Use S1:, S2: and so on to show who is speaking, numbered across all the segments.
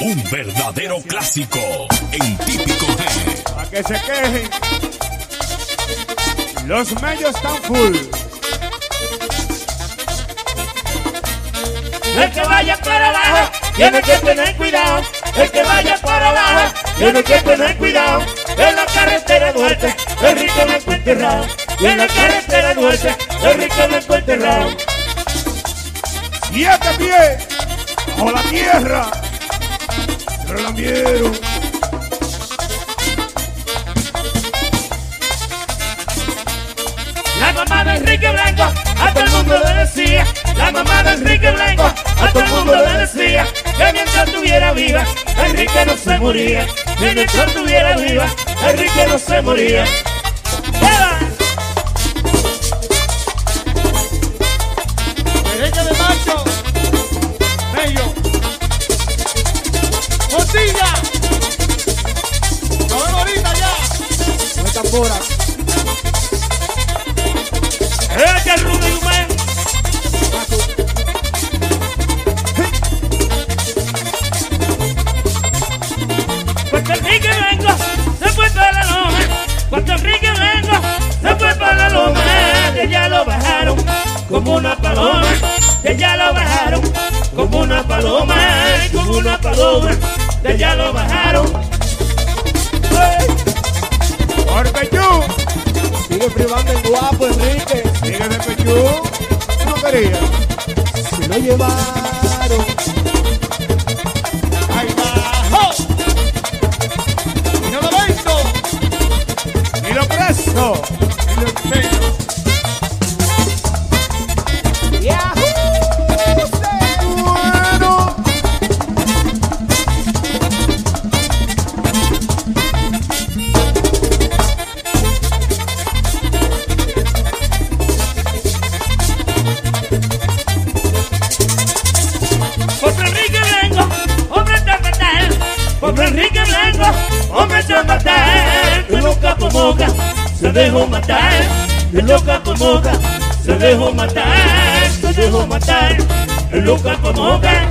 S1: Un verdadero clásico en típico G.
S2: Para que se quejen. Los medios están full.
S3: El que vaya para abajo tiene que tener cuidado. El que vaya para abajo tiene que tener cuidado. En la carretera Duarte, el rico no enterrado. Y en la carretera Duarte, el rico no está enterrado.
S2: Siete pies bajo la tierra. La
S3: mamá de Enrique Blanco a todo el mundo le decía, la mamá de Enrique Blanco a todo el mundo le decía que mientras estuviera viva, Enrique no se moría, que mientras estuviera viva, Enrique no se moría.
S4: Tambora.
S3: ¡Este Rudy! Puerto Blanco se fue para la loma, Puerto Blanco se fue para la loma, que ya lo bajaron como una paloma, que ya lo bajaron como una paloma, como una paloma, que ya lo bajaron.
S2: Por Pechú.
S4: Sigue privando el guapo, Enrique.
S2: Sigue de Pechú. No quería.
S4: Se lo llevaron.
S3: Se dejó matar. Que loca por moca, se dejó matar. Se dejó matar. Que loca por moca.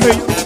S4: No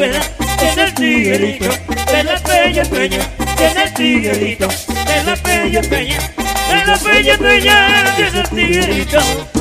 S4: buena, en
S2: el tiguerito, en
S4: la
S3: peña peña, en el tiguerito, en la peña peña, en la peña
S2: peña,
S4: en el
S2: tiguerito.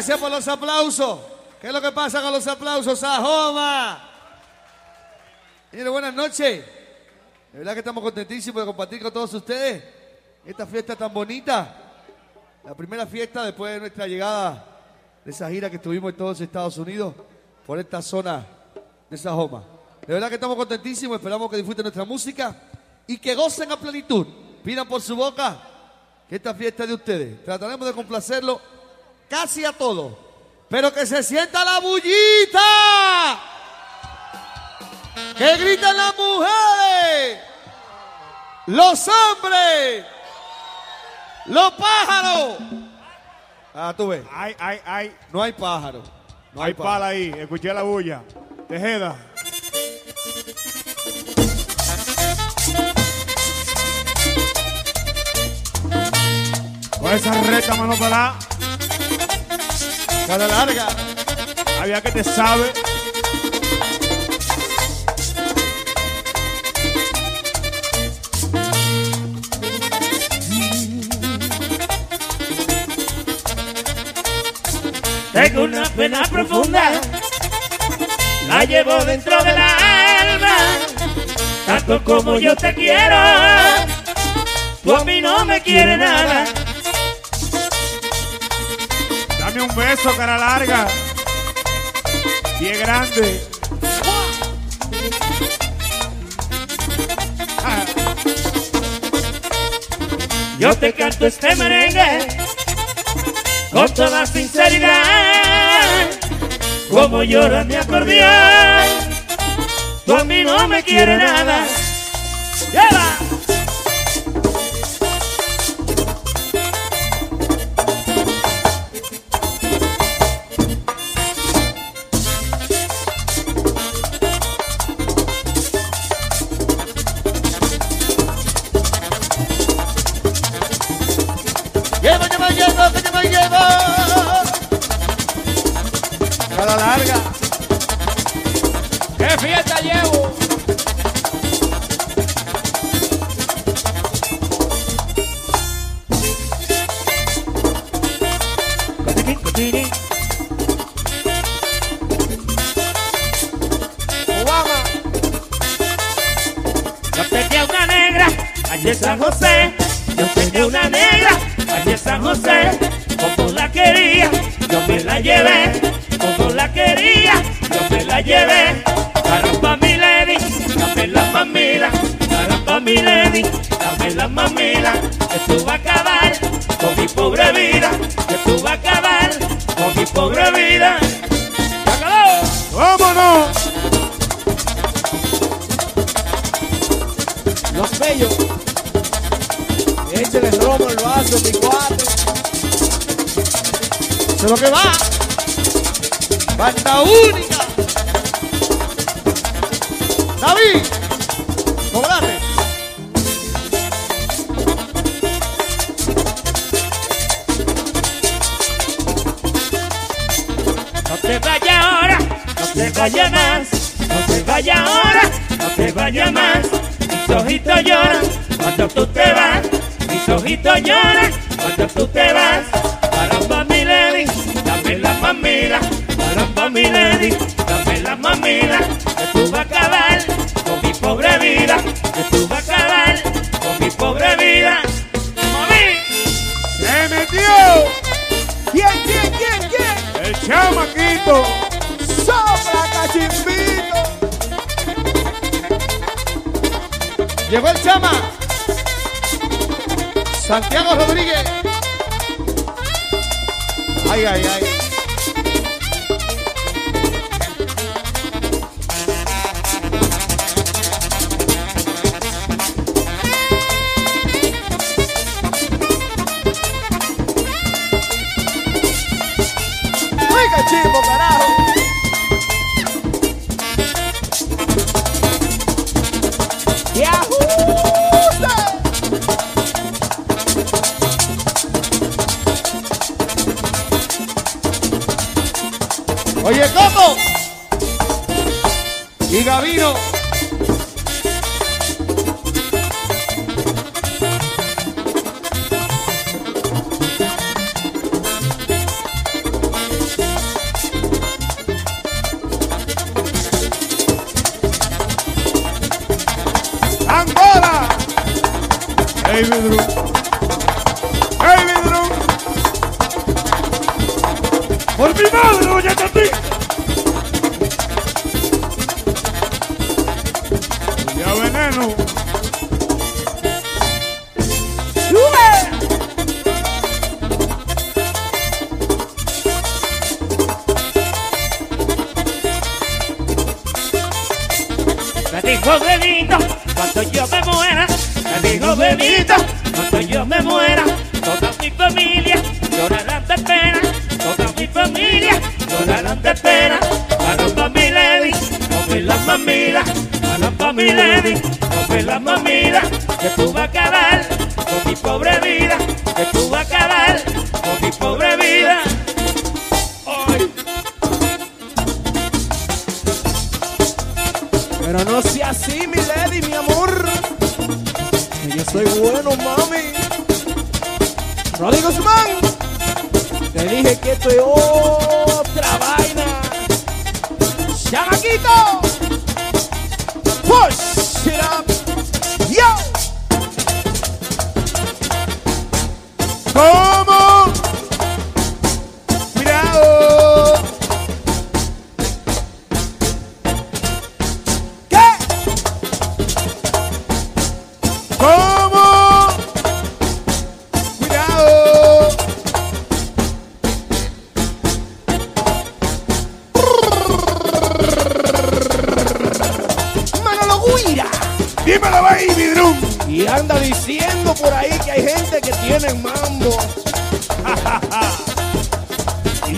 S5: Gracias por los aplausos. ¿Qué es lo que pasa con los aplausos? ¡Sajoma! Mire, buenas noches. De verdad que estamos contentísimos de compartir con todos ustedes esta fiesta tan bonita. La primera fiesta después de nuestra llegada de esa gira que tuvimos en todos Estados Unidos por esta zona de Sajoma. De verdad que estamos contentísimos, esperamos que disfruten nuestra música y que gocen a plenitud. Pidan por su boca que esta fiesta es de ustedes. Trataremos de complacerlo casi a todos. Pero que se sienta la bullita. Que griten las mujeres. Los hombres. Los pájaros. Ah, tú ves.
S2: ¡Ay, ay, ay!
S5: No hay pájaros. No
S2: hay pala ahí, escuché la bulla. Tejeda. Con esa reta mano para
S5: Cada larga.
S2: había que te sabe.
S3: Tengo una pena profunda, la llevo dentro del alma, tanto como yo te quiero, tú a mí no me quieres nada.
S2: Un beso, cara larga. Pie grande.
S3: Yo te canto este merengue con toda sinceridad, como llora mi acordeón, tú a mí no me quieres nada.
S4: ¿Qué fiesta llevo?
S3: Yo tenía una negra allí San José. Yo tenía una negra allí San José. Como la quería, yo me la llevé. Como la quería, yo me la llevé. Mamila. Caramba, mi dame la mamila. Que tú vas a acabar con mi pobre vida. Que tú vas a acabar con mi pobre vida. ¡Se!
S2: ¡Vámonos!
S4: Los bellos. Échale romo el vaso, mi cuate.
S5: Es lo que va. Banda única. David.
S3: Vaya ahora, no te vaya más. Mis ojitos lloran cuando tú te vas, mis ojitos lloran cuando tú te vas. Caramba mi lady, dame la mamila, caramba mi lady,
S5: Santiago Rodríguez. Ay, ay, ay. Y Gavino.
S2: ¡Angola! ¡Hey,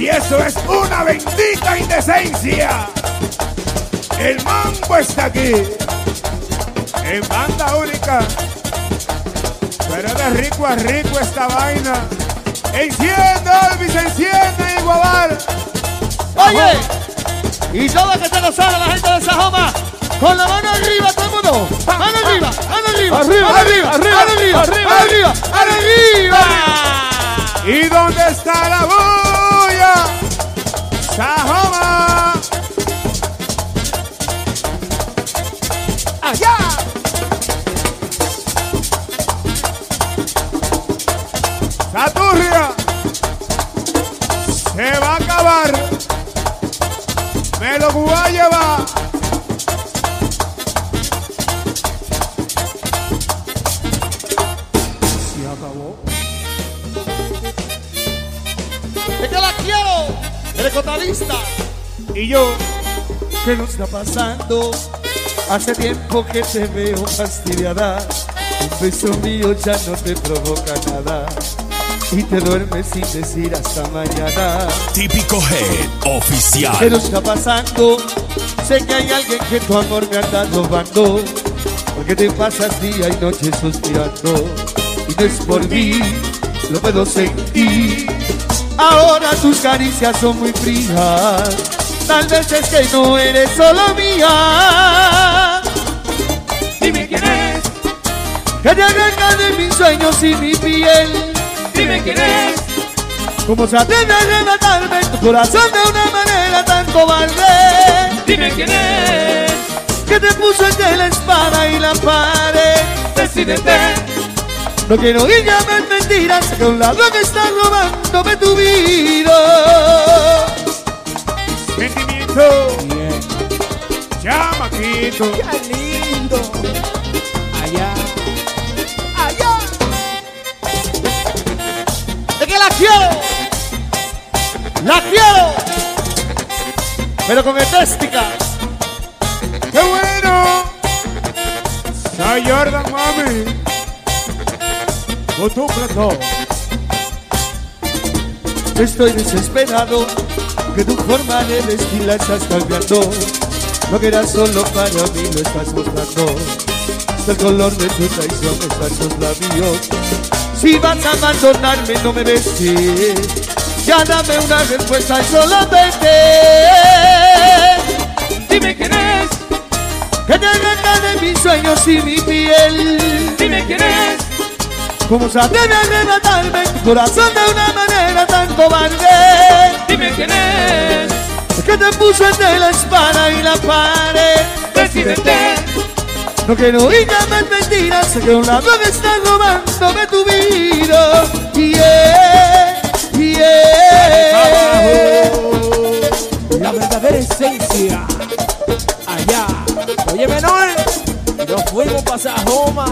S4: Y
S2: eso es una bendita indecencia. El mambo está aquí. En banda única. Pero de rico a rico esta vaina. Enciende, Elvis, enciende, Iguabal.
S5: Oye. Y todo que te lo sabe la gente de Sajoma. Con la mano arriba, todo el mundo. Mano arriba, mano arriba.
S4: Arriba,
S5: arriba,
S4: arriba,
S5: arriba,
S4: arriba,
S5: arriba, mano arriba.
S2: ¿Y dónde está la bulla? Sajoma. Y yo,
S5: ¿Qué nos está pasando? Hace tiempo que te veo fastidiada. Un beso mío ya no te provoca nada. Y te duermes sin decir hasta mañana.
S1: Típico Head
S5: ¿Qué
S1: Oficial.
S5: nos está pasando? Sé que hay alguien que tu amor me anda robando. Porque te pasas día y noche suspirando. Y no es por mí, lo puedo sentir. Ahora tus caricias son muy frías. Tal vez es que no eres solo mía.
S3: Dime quién es,
S5: Que te arranca de mis sueños y mi piel.
S3: dime quién es,
S5: Como se atreve a arrebatarme tu corazón de una manera tan cobarde.
S3: dime quién es.
S5: Que te puso entre la espada y la pared.
S3: Decídete,
S5: No quiero oír más mentiras, que a un que está robándome tu vida.
S2: Sentimiento. Chamaquito.
S4: ¡Qué lindo! Allá. Allá.
S5: Es que la quiero. La quiero. Pero con estética.
S2: ¡Qué bueno! Soy Jordan, mami. Con tu plato.
S5: Estoy desesperado. Que tu forma de vestir la estás cambiando. Lo que era solo para mí lo estás mostrando. El color de tu traición está en tus labios. Si vas a abandonarme, no me beses. Ya dame una respuesta y solamente.
S3: dime quién es,
S5: Que te arranca de mis sueños y mi piel.
S3: dime quién es,
S5: Como se atreve a arrebatarme tu corazón de una manera tan cobarde.
S3: dime quién es.
S5: Que te puso entre la espada y la pared.
S3: Decídete,
S5: No quiero oír más mentiras, sé que un lado me está robándome tu vida. Yeah, yeah.
S4: La verdadera esencia. Allá. Oye, menor. Nos fuimos para Sajoma.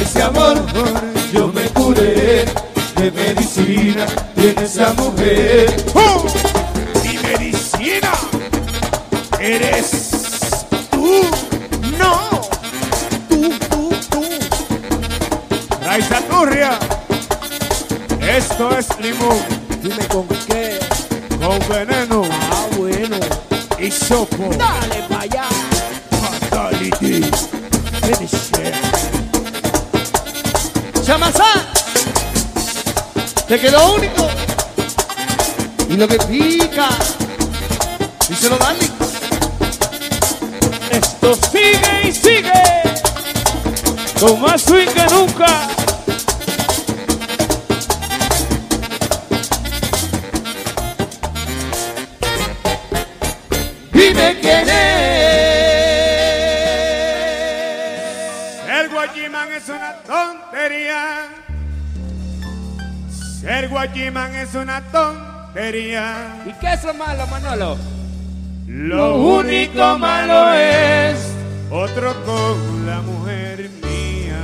S2: Con
S5: ese amor yo me curé. Qué medicina tiene esa mujer. Chamazá, te quedó único. Y lo que pica, díselo Dani.
S3: esto sigue y sigue. Con más swing que nunca.
S5: Es
S2: una tontería.
S3: ¿Y qué es lo malo, Manolo?
S2: Lo único malo es otro con la mujer mía.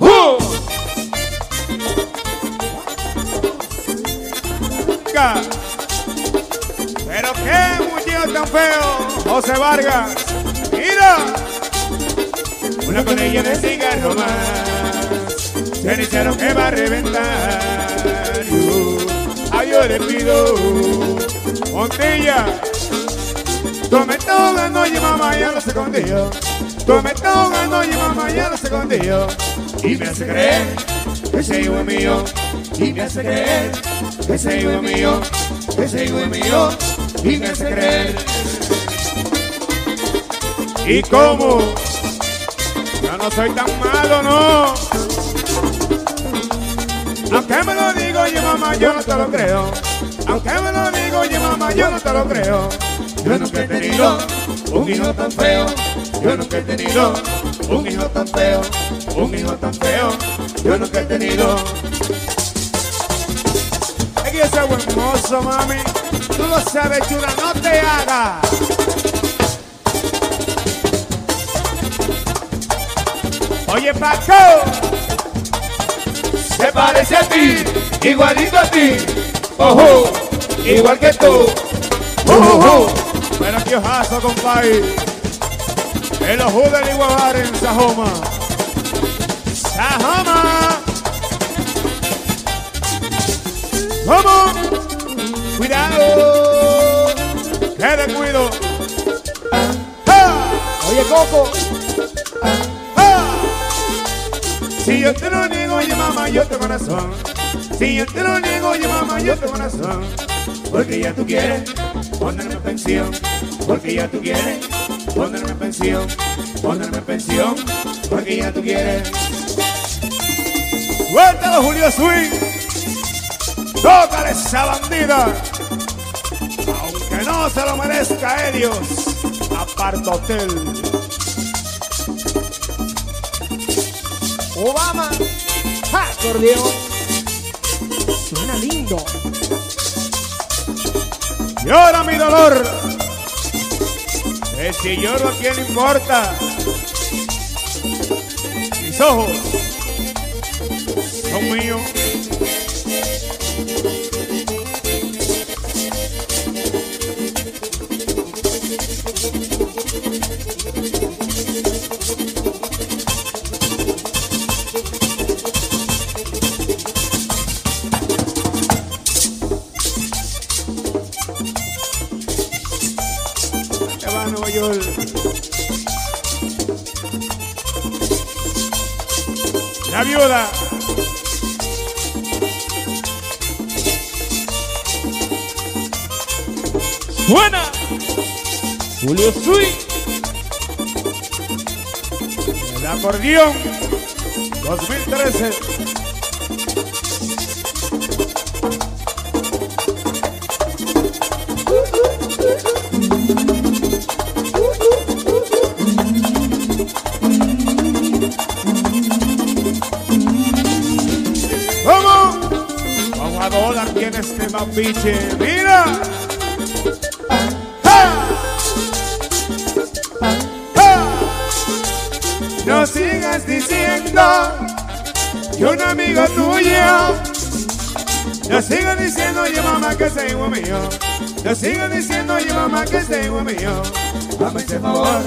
S3: ¡Uh!
S2: Pero qué muchacho tan feo, José Vargas. Mira, una conella de cigarro más. Cenicero que va a reventar. Yo, ay, yo le pido, Montilla. Tome todo noche, mamá, ya los escondió. Tome todo noche, mamá, ya los escondió. Y me hace creer que ese hijo es mío. Y me hace creer que ese hijo es mío. Que ese hijo es mío. Y me hace creer. ¿Y cómo? No soy tan malo, no. Aunque me lo digo yo, mamá, yo no te lo creo. Aunque me lo digo yo, mamá, yo no te lo creo. Yo nunca he tenido un hijo tan feo. Yo nunca he tenido un hijo tan feo. Un hijo tan feo. Yo nunca he tenido. Es que soy buen mozo, mami. Tú lo sabes, chula, no te hagas. Oye, Paco, se parece a ti, igualito a ti, ojo, igual que tú, ojo, pero aquí ojazo, compadre, el ojo del Iguabar en Sajoma, Sajoma, vamos, cuidado, que descuido, ¡Ah!
S4: Oye, Coco,
S2: ¡Ah! Si yo te lo niego, oye mamá, yo tengo razón. Si yo te lo niego, oye mamá, yo tengo razón. Porque ya tú quieres ponerme en pensión. Porque ya tú quieres ponerme en pensión. Ponerme en pensión. Porque ya tú quieres. Suéltalo, Julio Swing. Tócale esa bandida. Aunque no se lo merezca Helios. Aparta Hotel.
S4: Obama, acordeón. Suena lindo.
S2: Y ahora mi dolor. Que si lloro a quién importa. Mis ojos son míos. El No sigas diciendo, oye mamá, que es hijo mío. No sigas diciendo, oye mamá, que hijo mío. Dame ese favor,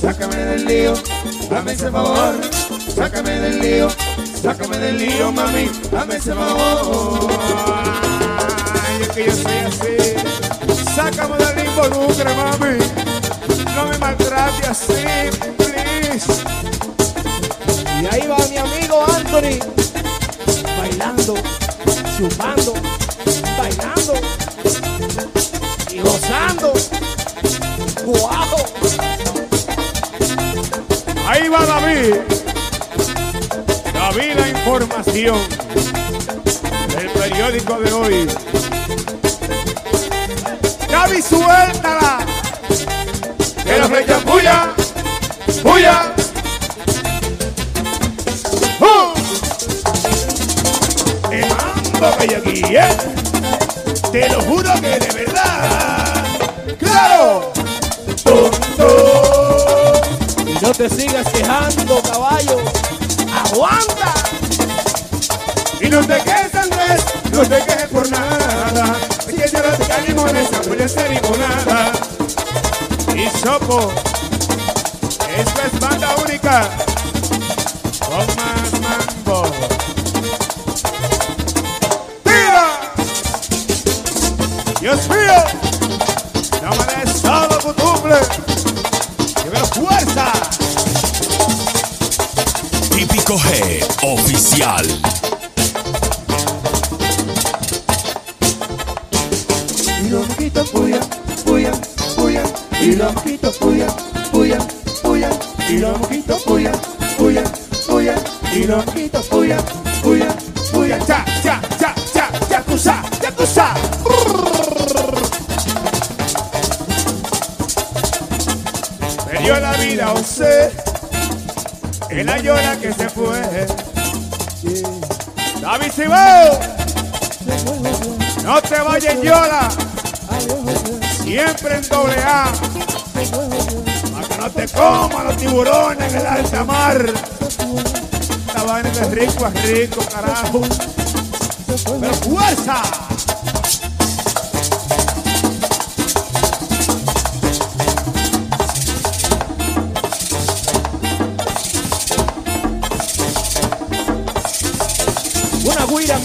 S2: sácame del lío. Dame ese favor, sácame del lío. Sácame del lío, mami. Dame ese favor. Ay, es que yo soy así. Sácame del involucre, mami. No me maltrate así, please.
S4: Y ahí va mi amigo Anthony, bailando, chupando, bailando y gozando. ¡Guau!
S2: Ahí va David. David, la información del periódico de hoy. David, suéltala. Que la flecha puya, puya. Mambo que aquí, ¿eh? Te lo juro que de verdad. ¡Claro! ¡Tonto!
S4: Y no te sigas quejando, caballo. ¡Aguanta!
S2: Y no te quejes, Andrés, no te quejes por nada. Es que yo no te calimones, a ser nada. Y Sopo, esta es banda única. Con
S1: 5G oficial.
S2: Y los mojitos puya, puya, puya. Y los mojitos puya, puya, puya. Y los mojitos puya, puya, puya. Y los mojitos llora que se fue. David Cibao, no te vayas, llora. Siempre en doble A. Para que no te coman los tiburones en el alta mar. Esta vaina es rico, es rico, carajo. Pero fuerza.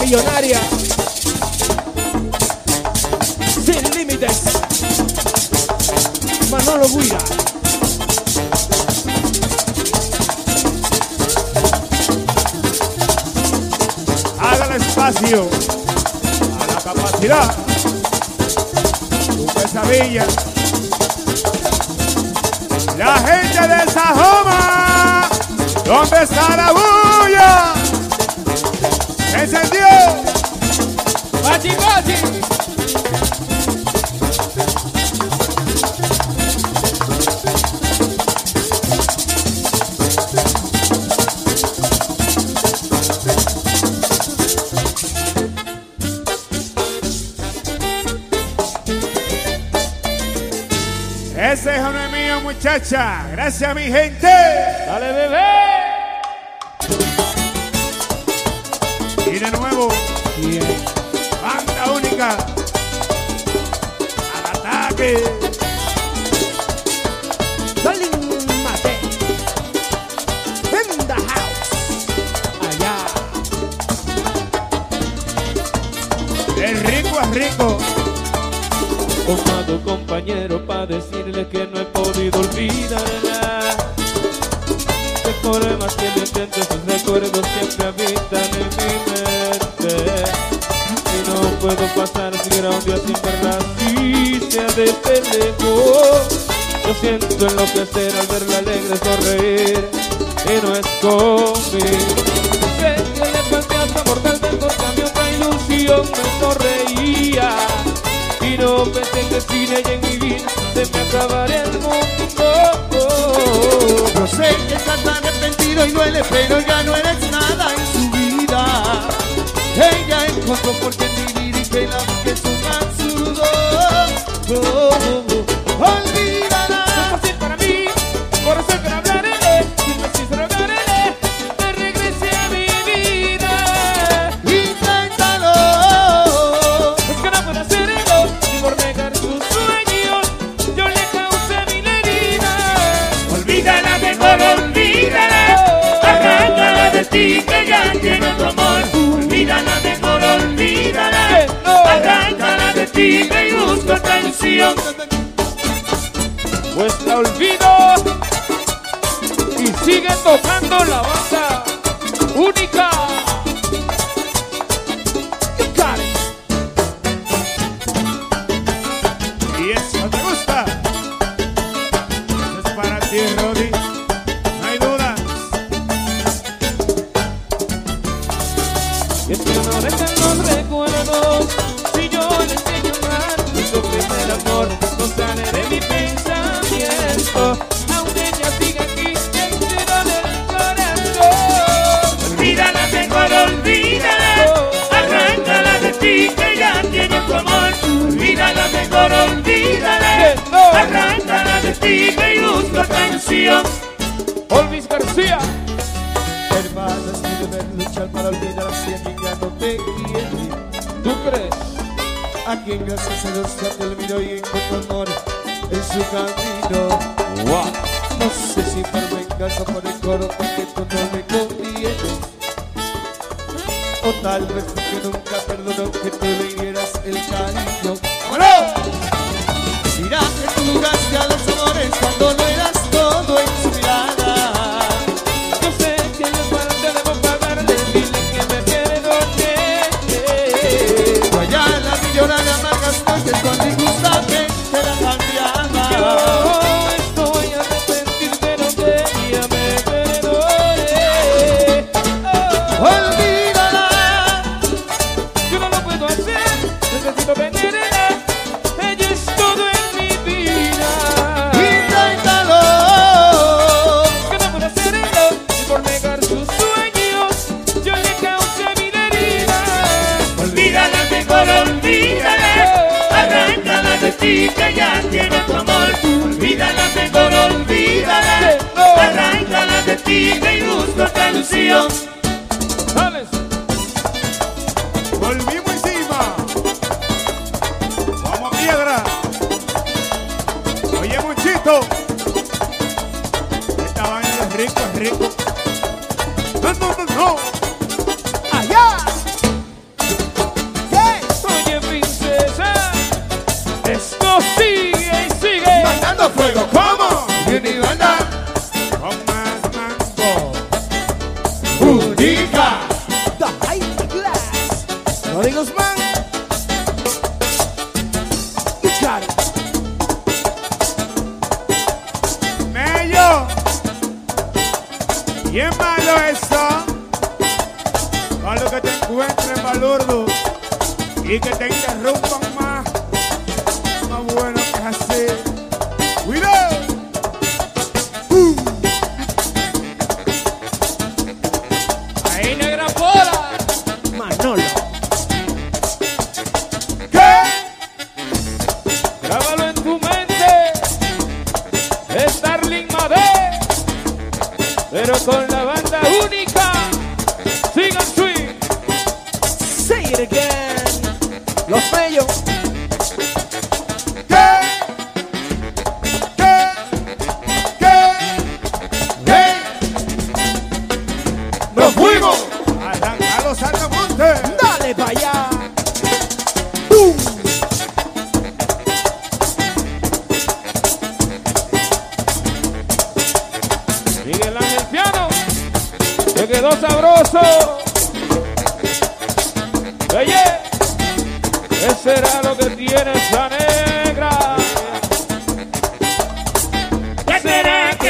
S4: Millonaria. Sin límites. Manolo Guira.
S2: Hágale espacio a la capacidad. Tu pesadilla. La gente de Sajoma, ¿dónde está la bulla? Encendió.
S4: Bachi, bachi.
S2: Ese hijo no es mío, muchacha. Gracias, mi gente.
S4: Dale, bebé.
S2: Ataque.
S4: Darling Mate. In house. Allá.
S2: El rico es rico.
S6: Amado compañero, para decirle que enloquecer al verla alegre sonreír, y no es conmigo. Sé que le falté hasta mortal del cambio otra ilusión me sonreía. Y no pensé que sin ella en mi vida se me acabaría el mundo.
S5: Yo sé que estás arrepentido y duele, pero ya no eres nada en su vida. Ella encontró por
S3: atención.
S6: Pues la olvido y sigue tocando la banda
S5: gracias a Dios ya te olvidó y encontró amor en su camino. No sé si por venganza o por el coro porque tú no me convienes. O tal vez porque nunca perdonó que tú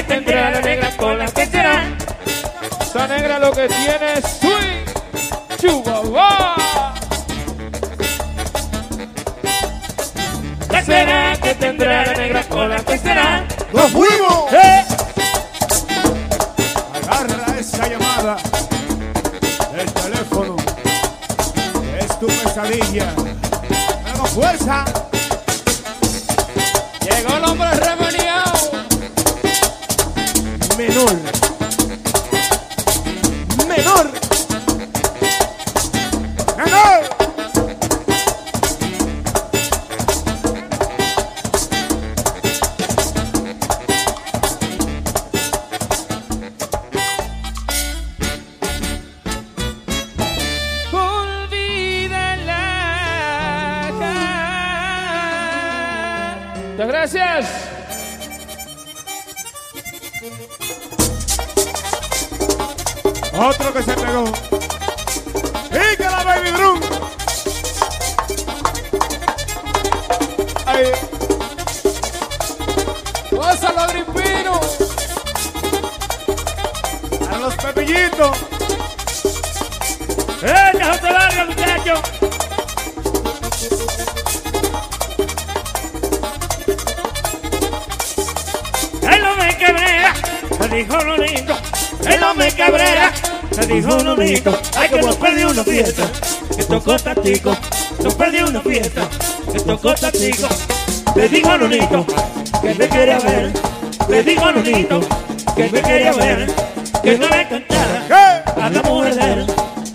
S3: tendrá la negra cola? ¿Qué será?
S6: Esa negra lo que tiene es swing. Chihuahua.
S3: ¿Qué será que tendrá la negra cola? ¿Qué será?
S2: ¡Nos fuimos!
S3: ¿Eh?
S2: Agarra esa llamada del teléfono. Es tu pesadilla. ¡Damos fuerza!
S3: Tocó tatico. Nos perdí una fiesta, que tocó tatico. Le dijo lo lindo, que me quería ver. Le dijo lo lindo, que me quería ver. Que no le cantara a la mujer de él,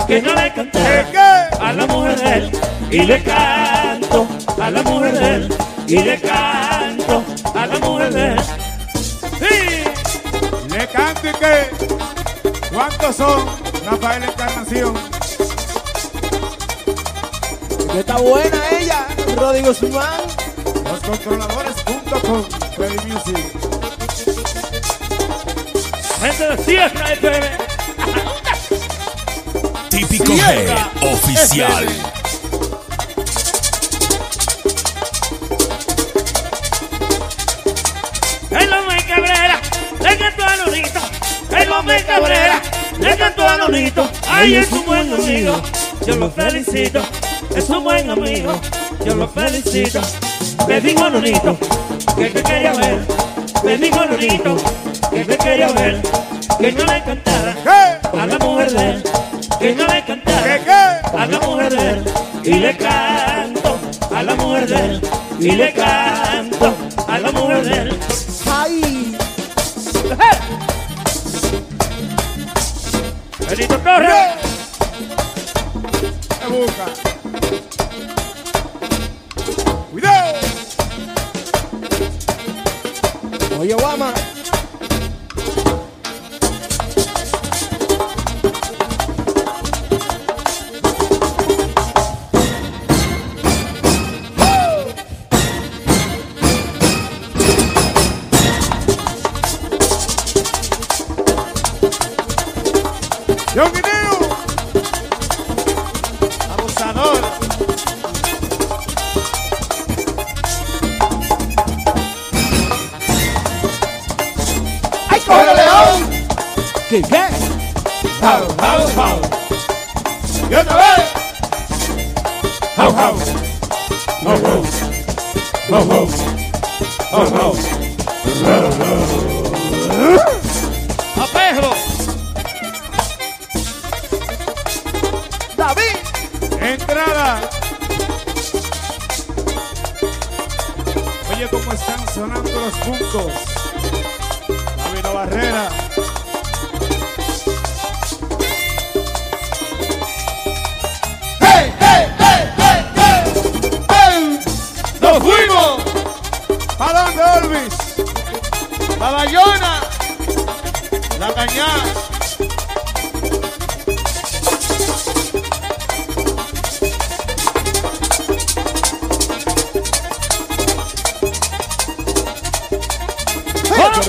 S3: que no le cantara a la mujer de él y le canto a la mujer de él y le canto a la mujer de él. Sí,
S2: Le canto y qué. ¿Cuántos son? Rafael Encarnación.
S4: Que está buena ella. Roddy Guzmán.
S2: Loscontroladores.com. Play Music.
S3: gente de Sierra FM.
S1: Típico G oficial.
S3: El hombre cabrera, le cantó a Lolito. El hombre cabrera, le cantó a Lolito. Ay, es un buen amigo, yo lo felicito. Es un buen amigo, yo lo felicito. Me dijo Lolito que te quería ver. Me dijo Lolito que te quería ver. Que no le cantara a la mujer de él. Que no le cantara a la mujer de él. Y le canto a la mujer de él. Y le canto a la mujer de él.
S4: ¡Ay!
S3: Benito Torres.
S2: Se busca. Yo
S5: Oyawama.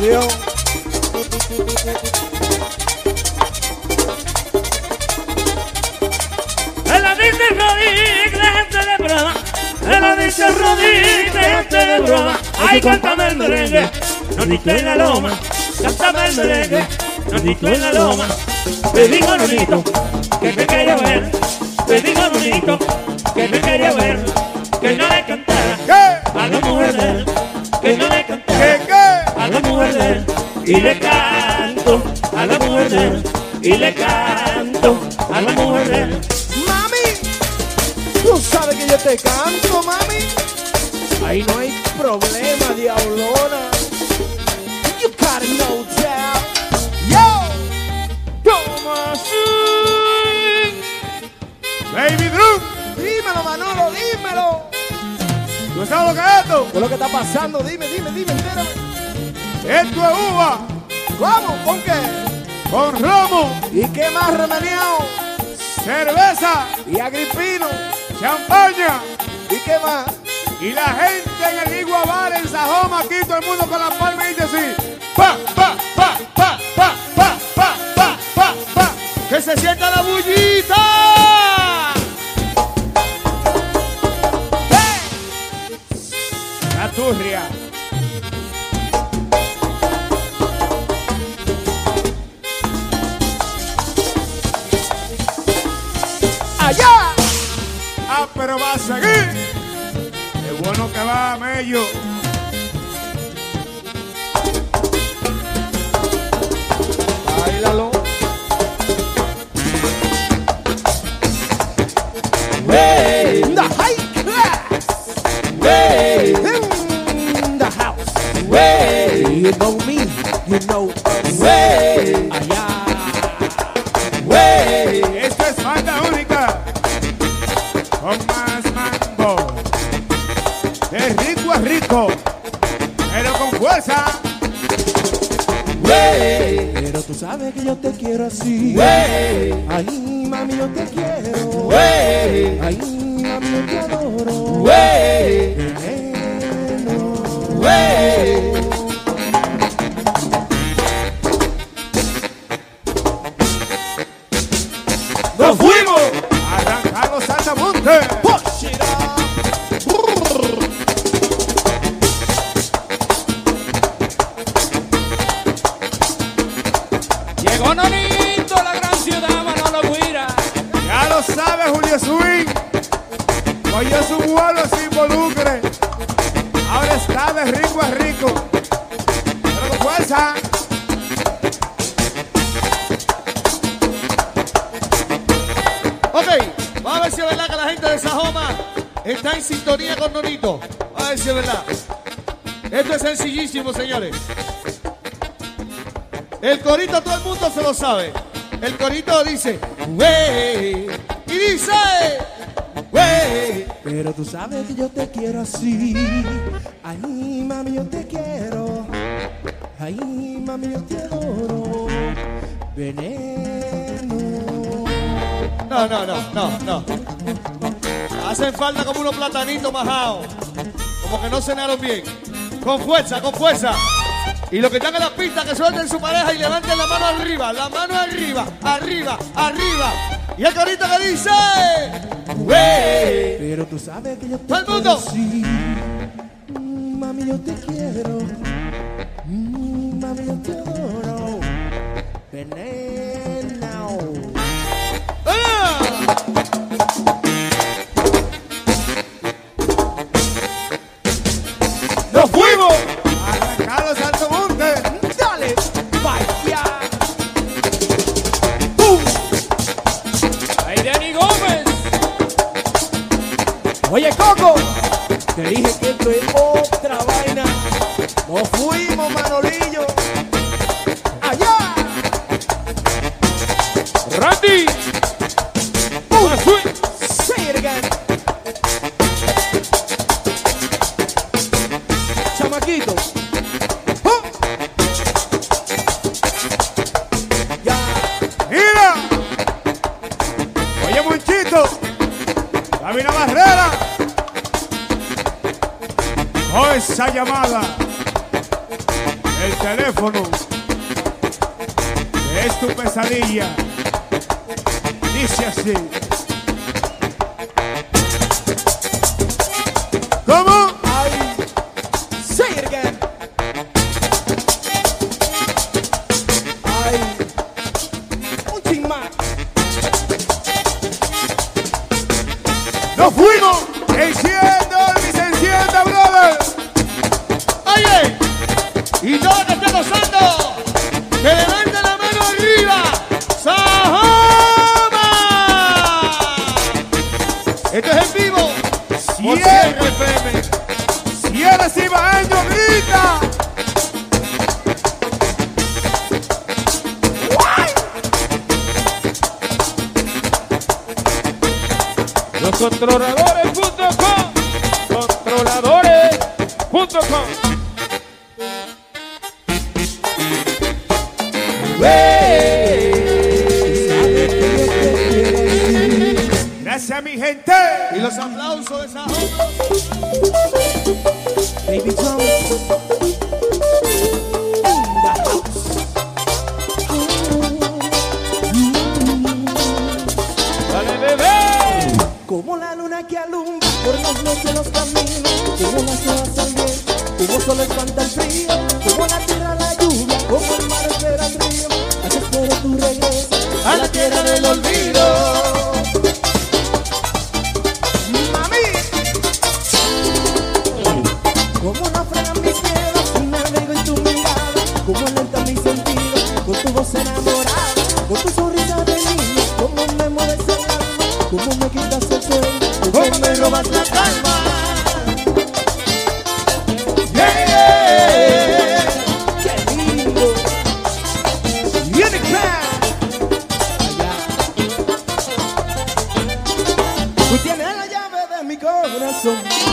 S4: ¡Ay, por Dios!
S3: Él la dice Rodríguez, gente de broma. Él la dice Rodríguez, gente de broma. Ay, cántame el merengue, nonito en la loma. Cántame el merengue, nonito en la loma. Te digo, nonito, que te quería ver. Te digo, nonito, que te quería ver. Que no le cantara a la mujer de él. Que no le. A la mujer. Y le canto a la mujer. Y le canto a la mujer.
S4: ¡Mami! Tú sabes que yo te canto, mami. Ahí no hay problema, diablona. You got no doubt. Yo! ¿Cómo así?
S2: Baby Drew.
S4: Dímelo, Manolo, dímelo.
S2: ¿Tú sabes lo que es esto?
S4: ¿Qué es lo que está pasando? Dime, dime, dime, entérame.
S2: Esto es uva
S4: ¿Cómo? ¿Con qué?
S2: con romo,
S4: ¿Y qué más remeneado?
S2: cerveza,
S4: ¿Y agripino?
S2: champaña.
S4: ¿Y qué más?
S2: Y la gente en el Igua Bar en Sajoma, aquí todo el mundo con las palmas y dice así. Pa, pa, pa, pa, pa, pa, pa, pa, pa, pa.
S5: ¡Que se sienta la bullita!
S2: La turria. Bueno que va, Mello.
S4: Bailalo. Way in the high class. Way in the house. Way you know me, you know Que yo te quiero así. Way. Ay, mami, yo te quiero. Way. Ay, mami, yo te adoro.
S2: ¡Nos
S5: sintonía con Nonito. A ver es verdad. Esto es sencillísimo, señores. El corito todo el mundo se lo sabe. El corito dice, wey, y dice, wey.
S4: Pero tú sabes que yo te quiero así. Ay, mami, yo te quiero. Ay, mami, yo te adoro. Veneno.
S5: No, no, no, no, no. Hacen falta como unos platanitos majados. Como que no cenaron bien. Con fuerza, con fuerza. Y los que están en la pista, que suelten su pareja y levanten la mano arriba. La mano arriba, arriba, arriba. Y el corito que dice...
S4: Pero tú sabes que yo te
S5: ¡Todo el mundo!
S2: llamada. El teléfono es tu pesadilla. Dice así.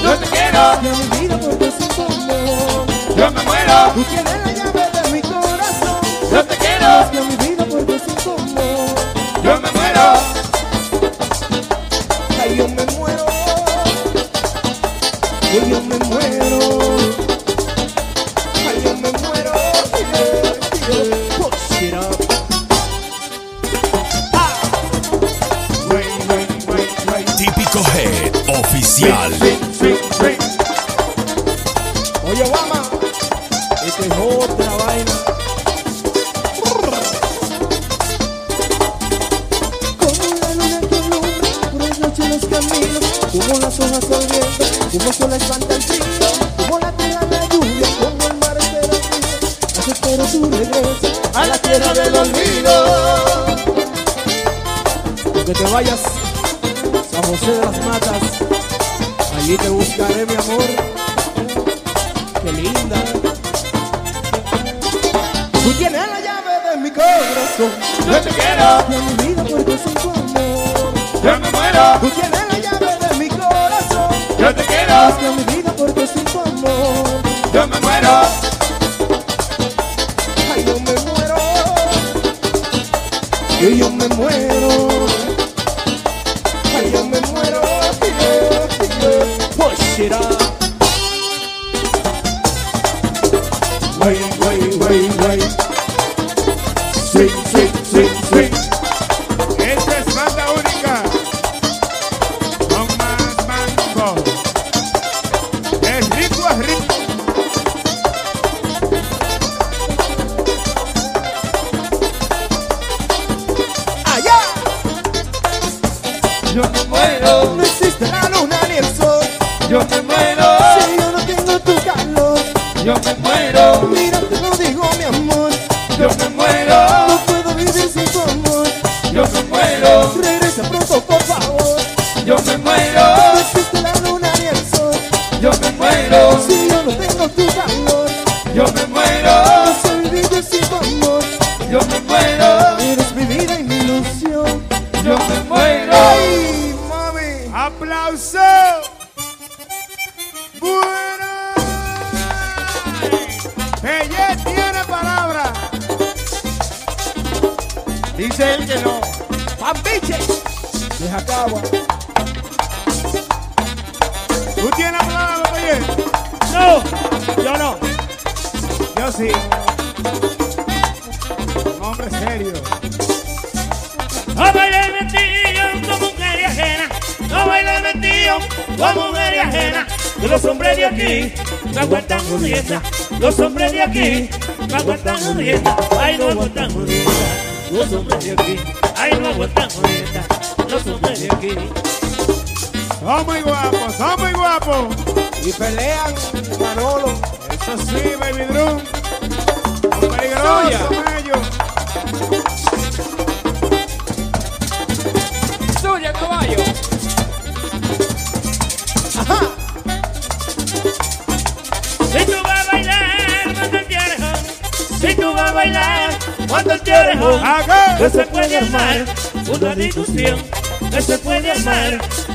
S6: yo te quiero. Me
S4: olvido
S5: por tu sin
S4: Yo me muero.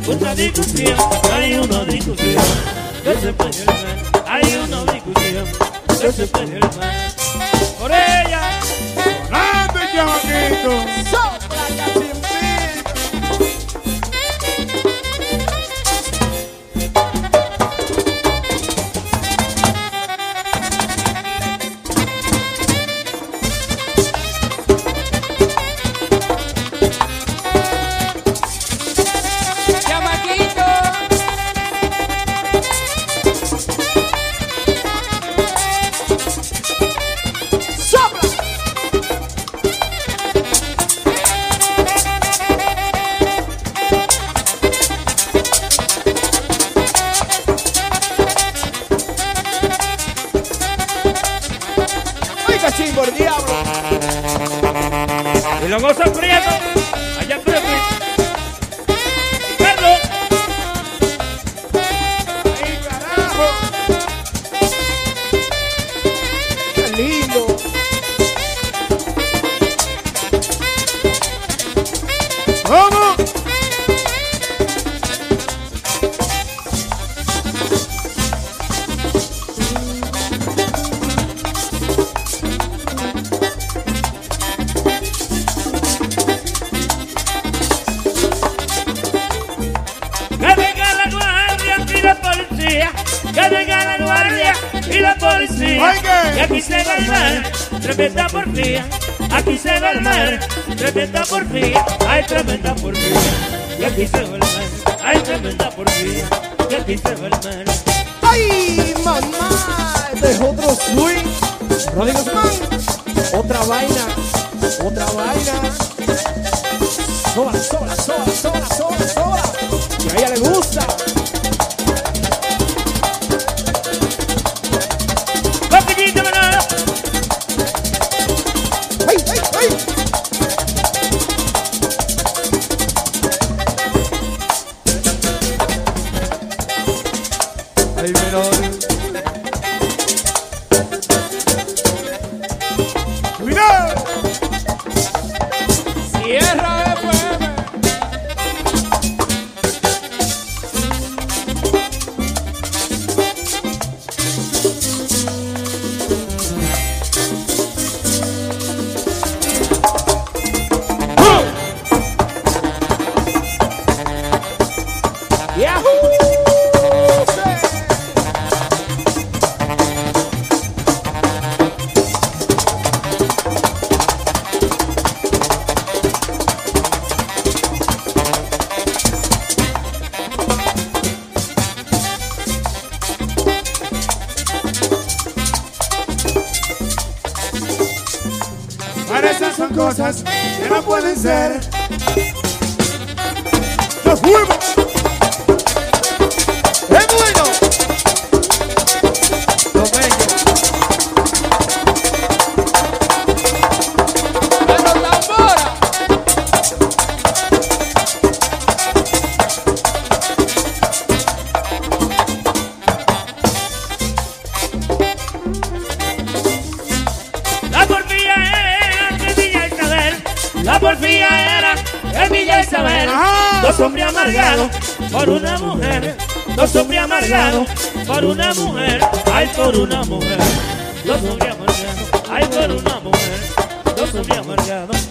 S3: Os de vinham, caiu no dica, veio. Eu sempre chimbo, el
S5: diablo.
S3: Y lo gozo. por tremenda por ti, y aquí se va tremenda por ti, y aquí se.
S5: Ay mamá, este es otro swing, Rodrigo Guzmán, otra vaina, otra vaina.
S3: mujer. ¡Nos fuimos!
S2: por una mujer, los hombres amargados, por una mujer, ay por una mujer, no hombres amargados, ay por una mujer, no hombres amargados.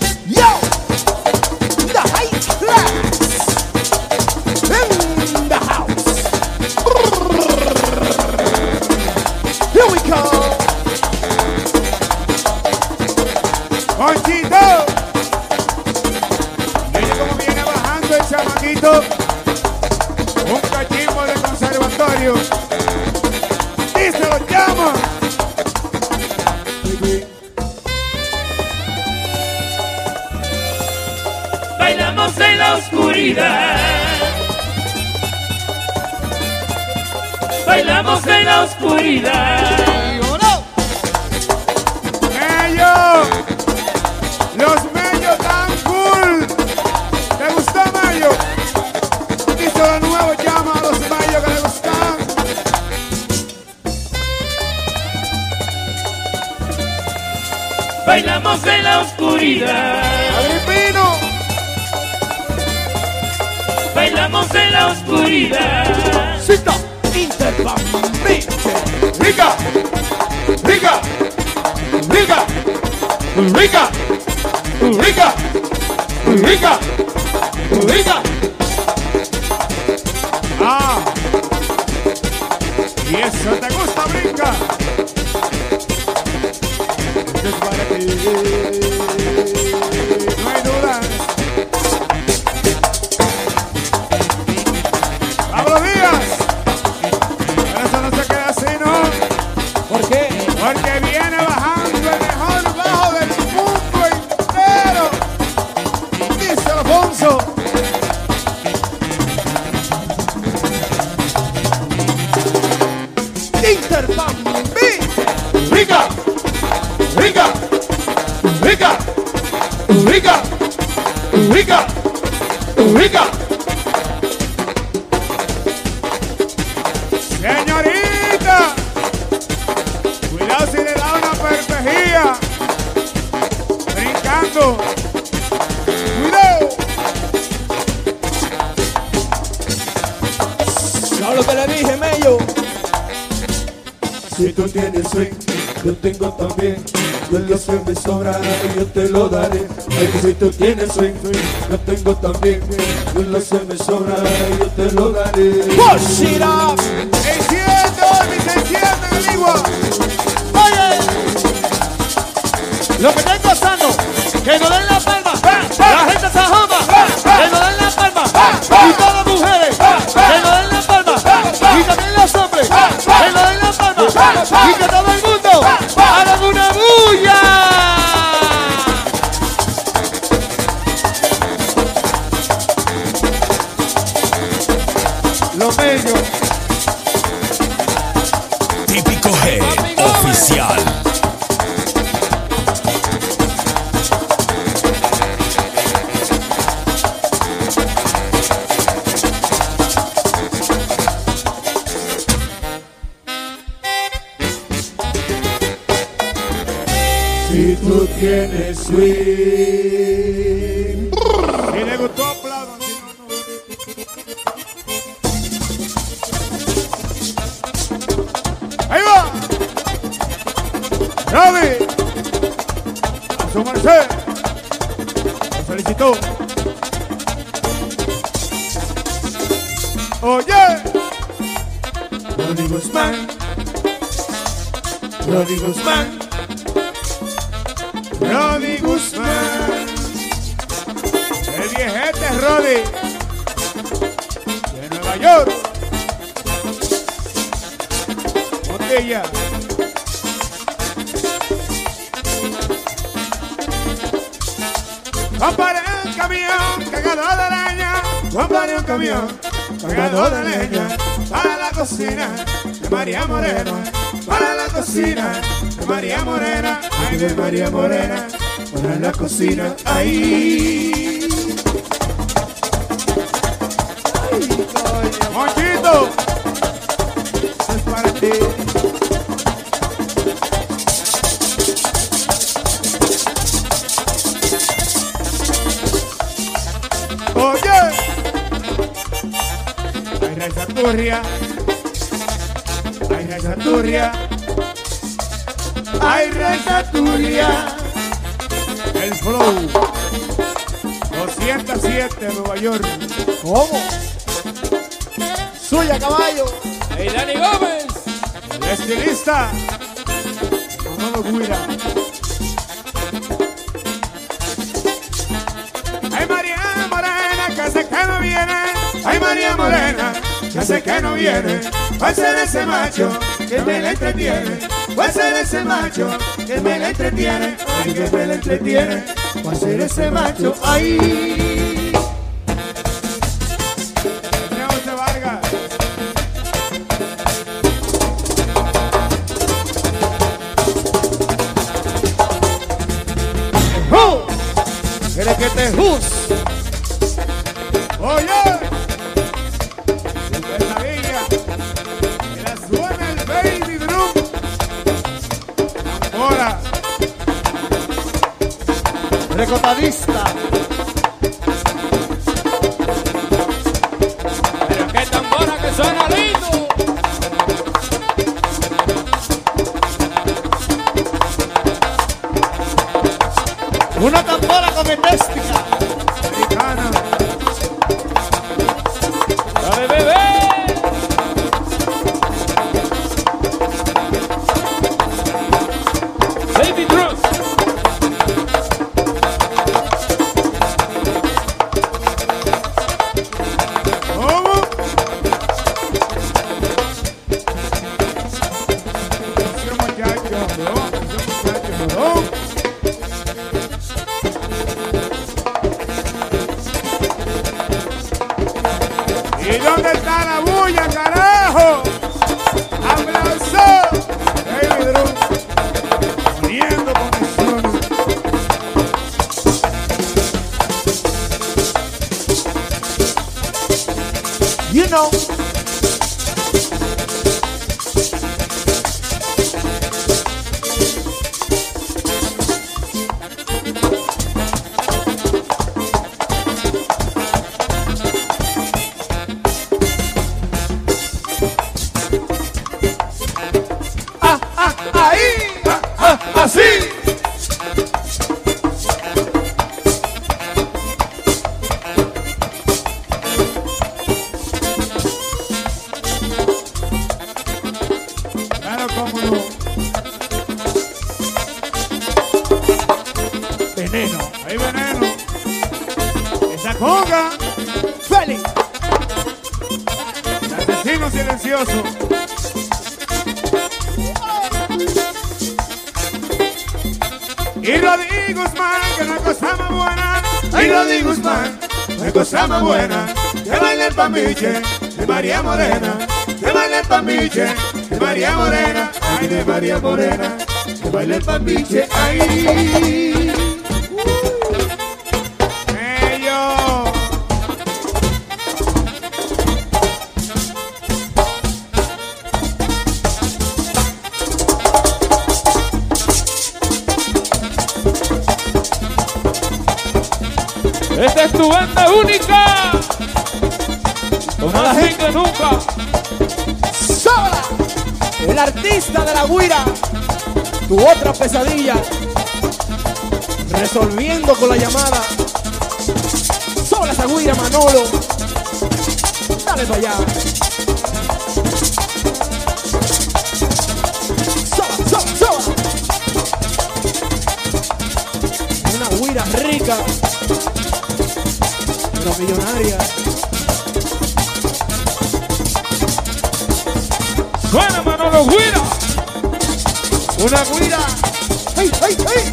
S4: yo
S3: te
S4: lo
S7: daré. Es que si tú tienes swing, yo tengo también. Yo lo sé, me sobra, yo te lo daré.
S4: Push it up.
S3: Enciendo, mis enciendo, amigo.
S5: Oye, lo que estoy pasando, que no den la sweet. El
S2: viejete Roddy. De Nueva York. Botella. Compraré un camión cargado de araña. Compraré un camión cargado de leña. Para la cocina de María Morena. Para la cocina de María Morena. Ay, de María Morena. Para la cocina. Ay, Turria. Ay, Raiza Turria. El Flow. 207 Nueva York.
S4: ¿Cómo? Suya, caballo.
S6: Hey, Dani Gómez.
S2: El estilista. Manolo Guira. Ay, María Morena, que sé que no viene. Ay, María Morena, que sé que no viene. Va a ser ese macho que me la entretiene. Va a ser ese macho que me la entretiene. Ay, que me la entretiene. Va a ser ese macho. Ay. María Morena. Que baila el pambiche. Ay.
S6: Tu
S4: otra pesadilla, resolviendo con la llamada. Sola esa guira, Manolo. Dale para allá. Sola, sola, sola. Una guira rica, pero millonaria.
S6: Suena Manolo Guira.
S5: Una guira
S4: ¡Ay, ay, ay!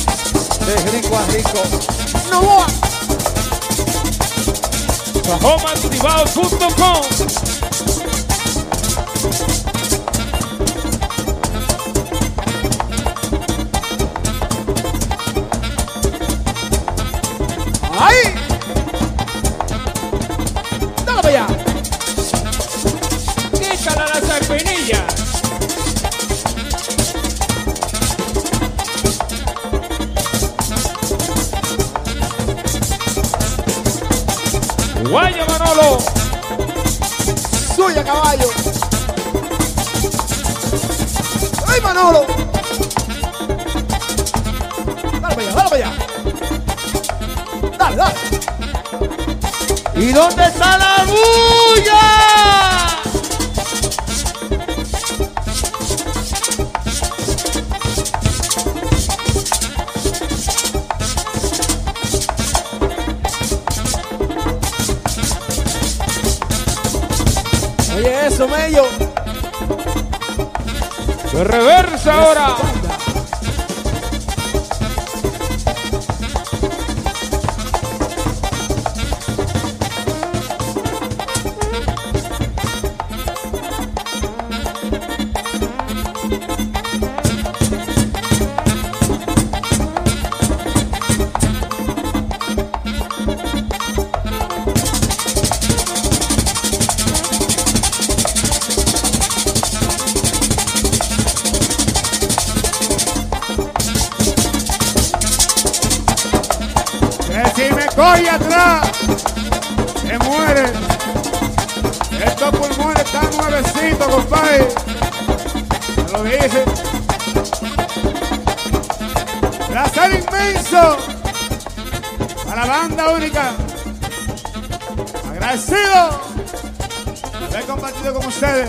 S5: de rico a rico.
S4: ¡Novoa!
S6: SajomaActivado.com
S4: ¡Suya, caballo! ¡Ay, Manolo! Dale para allá, dale para allá. Dale, dale.
S5: ¿Y dónde está la bulla?
S6: Reversa ahora.
S2: Atrás, se muere. Estos pulmones están nuevecitos, compadre. Lo dice. Placer inmenso para la banda única. Agradecido de haber compartido con ustedes.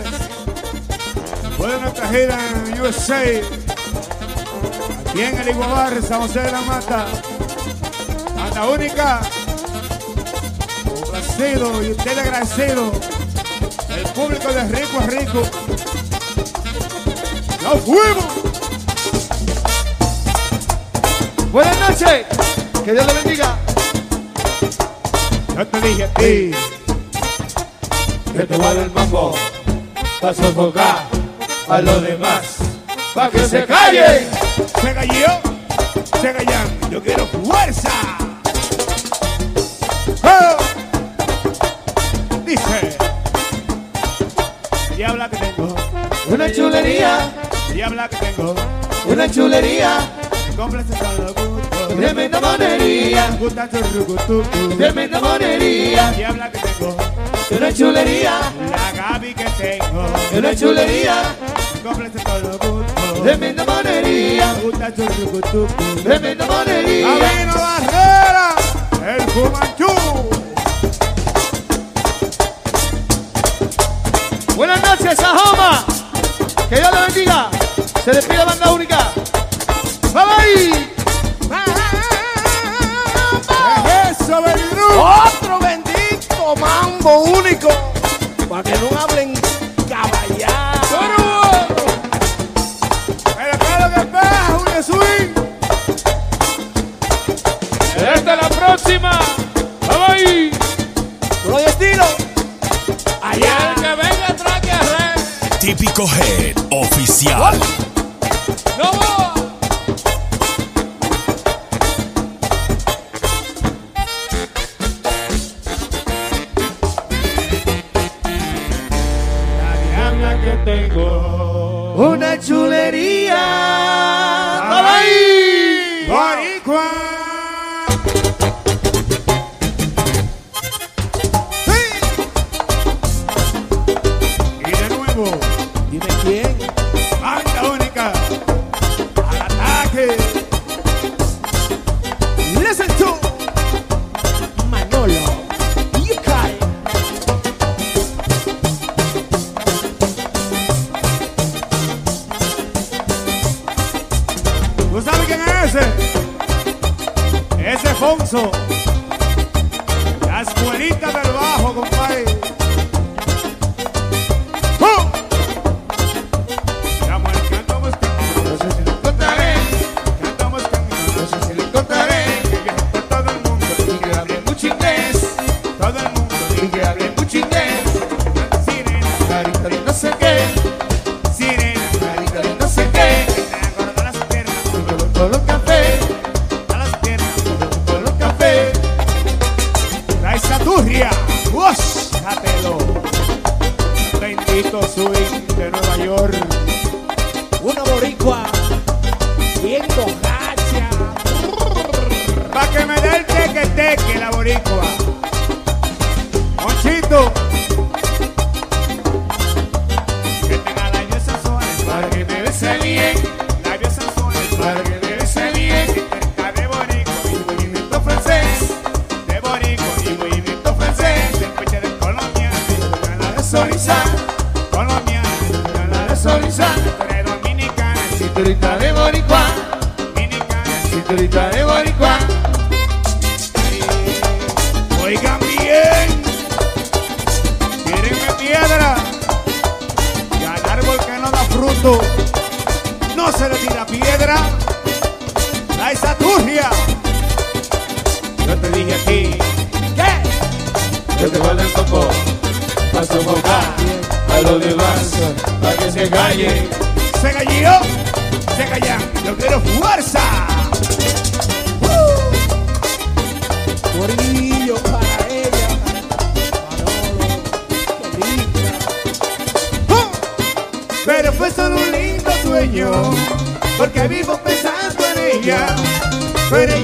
S2: De nuestra gira en USA, aquí en el Iguabar, San José de la Mata. Banda única. Complacido y usted agradecido. El público de rico a rico. ¡Nos fuimos!
S5: Buenas noches. Que Dios le bendiga.
S2: Yo te dije a ti.
S8: Que te vale el mambo, pa' sofocar a los demás, pa' que se callen.
S2: Se cayó, se callan. Yo quiero fuerza.
S8: Chulería,
S2: diabla que tengo.
S8: una chulería,
S2: Cómprese todo lo gusto.
S8: tremenda monería,
S2: Gusta tu
S8: tremenda monería,
S2: Diabla que tengo,
S8: una chulería,
S2: la Gaby que tengo.
S8: una chulería,
S2: Cómprese todo lo gusto.
S8: tremenda monería,
S2: Gusta tu
S8: tremenda monería.
S2: Gabino Barrera, el Fumanchú.
S5: Buenas noches, Sajoma. Que Dios le bendiga. Se despide banda única. Bye bye.
S2: Eso.
S4: Otro bendito mambo único. Para que no hablen caballá.
S2: Pero claro que pasa, un swing.
S6: Hasta la próxima. Bye bye.
S4: Estilo.
S6: Allá. El que venga atrás que arre.
S9: Típico Head
S5: Una chulería.
S2: Pero